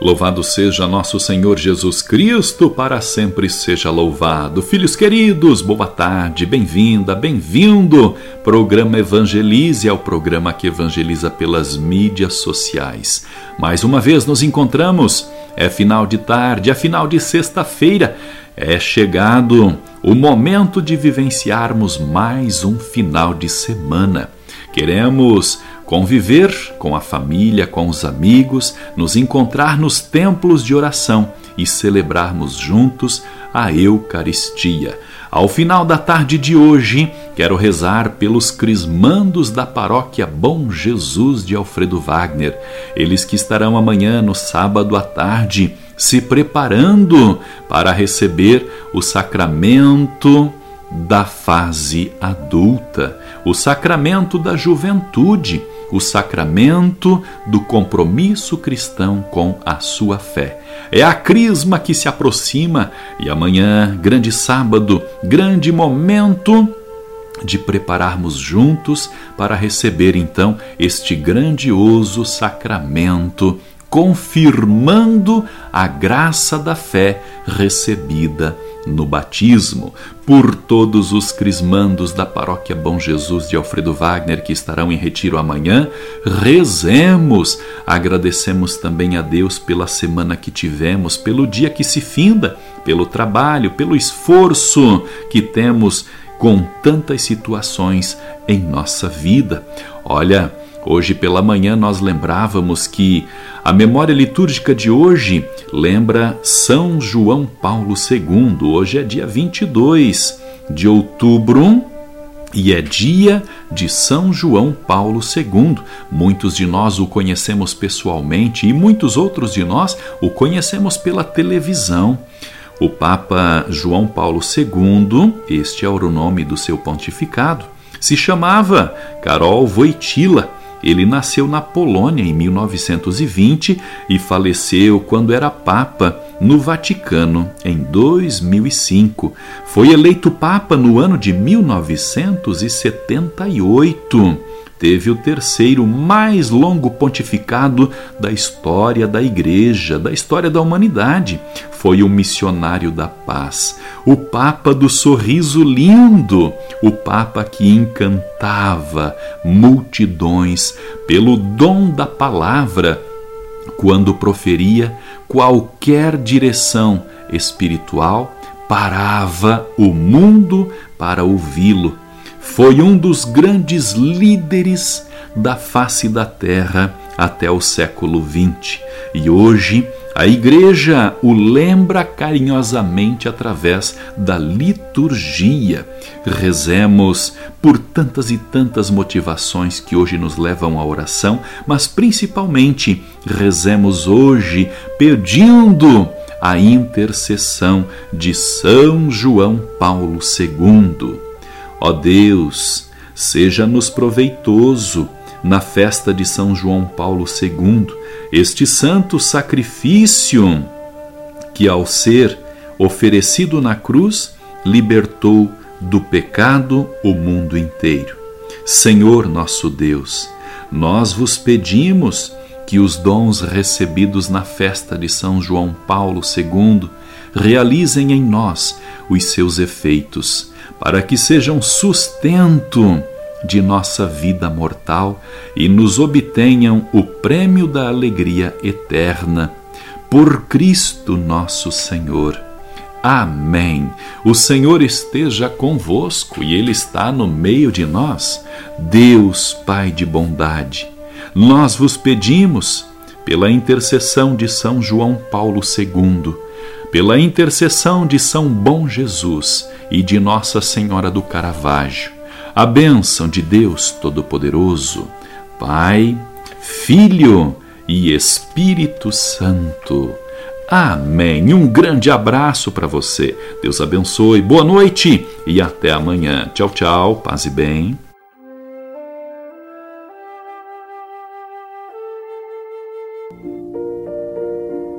Louvado seja nosso Senhor Jesus Cristo, para sempre seja louvado. Filhos queridos, boa tarde, bem-vinda, bem-vindo. Programa Evangelize é o programa que evangeliza pelas mídias sociais. Mais uma vez nos encontramos, é final de tarde, é final de sexta-feira, é chegado o momento de vivenciarmos mais um final de semana. Queremos conviver com a família, com os amigos, nos encontrar nos templos de oração e celebrarmos juntos a Eucaristia. Ao final da tarde de hoje, quero rezar pelos crismandos da paróquia Bom Jesus de Alfredo Wagner, eles que estarão amanhã, no sábado à tarde, se preparando para receber o sacramento da fase adulta, o sacramento da juventude o sacramento do compromisso cristão com a sua fé. É a crisma que se aproxima e amanhã, grande sábado, grande momento de prepararmos juntos para receber então este grandioso sacramento confirmando a graça da fé recebida no batismo. Por todos os crismandos da paróquia Bom Jesus de Alfredo Wagner que estarão em retiro amanhã, rezemos. Agradecemos também a Deus pela semana que tivemos, pelo dia que se finda, pelo trabalho, pelo esforço que temos com tantas situações em nossa vida. Olha, Hoje pela manhã nós lembrávamos que a memória litúrgica de hoje lembra São João Paulo II. Hoje é dia 22 de outubro e é dia de São João Paulo II. Muitos de nós o conhecemos pessoalmente e muitos outros de nós o conhecemos pela televisão. O Papa João Paulo II, este é o nome do seu pontificado, se chamava Carol Voitila ele nasceu na Polônia em 1920 e faleceu quando era Papa no Vaticano em 2005. Foi eleito Papa no ano de 1978 teve o terceiro mais longo pontificado da história da Igreja, da história da humanidade. Foi o missionário da paz, o Papa do sorriso lindo, o Papa que encantava multidões pelo dom da palavra quando proferia qualquer direção espiritual, parava o mundo para ouvi-lo foi um dos grandes líderes da face da terra até o século XX. E hoje a Igreja o lembra carinhosamente através da liturgia. Rezemos por tantas e tantas motivações que hoje nos levam à oração, mas principalmente rezemos hoje pedindo a intercessão de São João Paulo II. Ó Deus, seja-nos proveitoso na festa de São João Paulo II, este santo sacrifício que, ao ser oferecido na cruz, libertou do pecado o mundo inteiro. Senhor nosso Deus, nós vos pedimos que os dons recebidos na festa de São João Paulo II realizem em nós os seus efeitos para que sejam sustento de nossa vida mortal e nos obtenham o prêmio da alegria eterna. Por Cristo nosso Senhor. Amém. O Senhor esteja convosco e Ele está no meio de nós. Deus, Pai de bondade, nós vos pedimos, pela intercessão de São João Paulo II, pela intercessão de São Bom Jesus e de Nossa Senhora do Caravaggio, a bênção de Deus Todo-Poderoso, Pai, Filho e Espírito Santo. Amém. Um grande abraço para você. Deus abençoe. Boa noite e até amanhã. Tchau, tchau. Paz e bem.